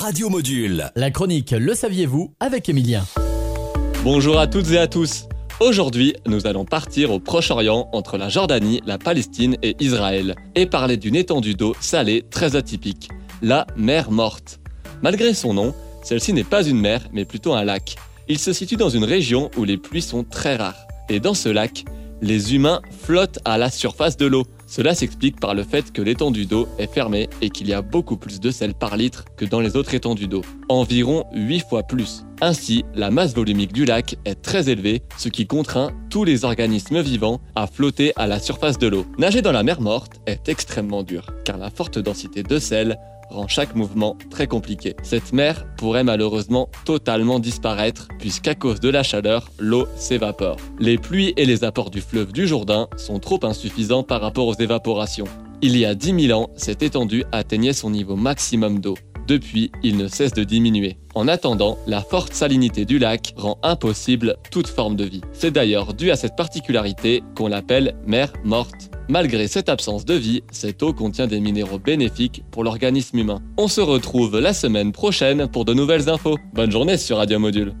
Radio Module. La chronique Le saviez-vous avec Emilien. Bonjour à toutes et à tous. Aujourd'hui, nous allons partir au Proche-Orient entre la Jordanie, la Palestine et Israël et parler d'une étendue d'eau salée très atypique, la mer Morte. Malgré son nom, celle-ci n'est pas une mer mais plutôt un lac. Il se situe dans une région où les pluies sont très rares. Et dans ce lac, les humains flottent à la surface de l'eau. Cela s'explique par le fait que l'étendue d'eau est fermée et qu'il y a beaucoup plus de sel par litre que dans les autres étendues d'eau, environ 8 fois plus. Ainsi, la masse volumique du lac est très élevée, ce qui contraint tous les organismes vivants à flotter à la surface de l'eau. Nager dans la mer morte est extrêmement dur, car la forte densité de sel rend chaque mouvement très compliqué. Cette mer pourrait malheureusement totalement disparaître puisqu'à cause de la chaleur, l'eau s'évapore. Les pluies et les apports du fleuve du Jourdain sont trop insuffisants par rapport aux évaporations. Il y a 10 000 ans, cette étendue atteignait son niveau maximum d'eau. Depuis, il ne cesse de diminuer. En attendant, la forte salinité du lac rend impossible toute forme de vie. C'est d'ailleurs dû à cette particularité qu'on l'appelle mer morte. Malgré cette absence de vie, cette eau contient des minéraux bénéfiques pour l'organisme humain. On se retrouve la semaine prochaine pour de nouvelles infos. Bonne journée sur Radio Module.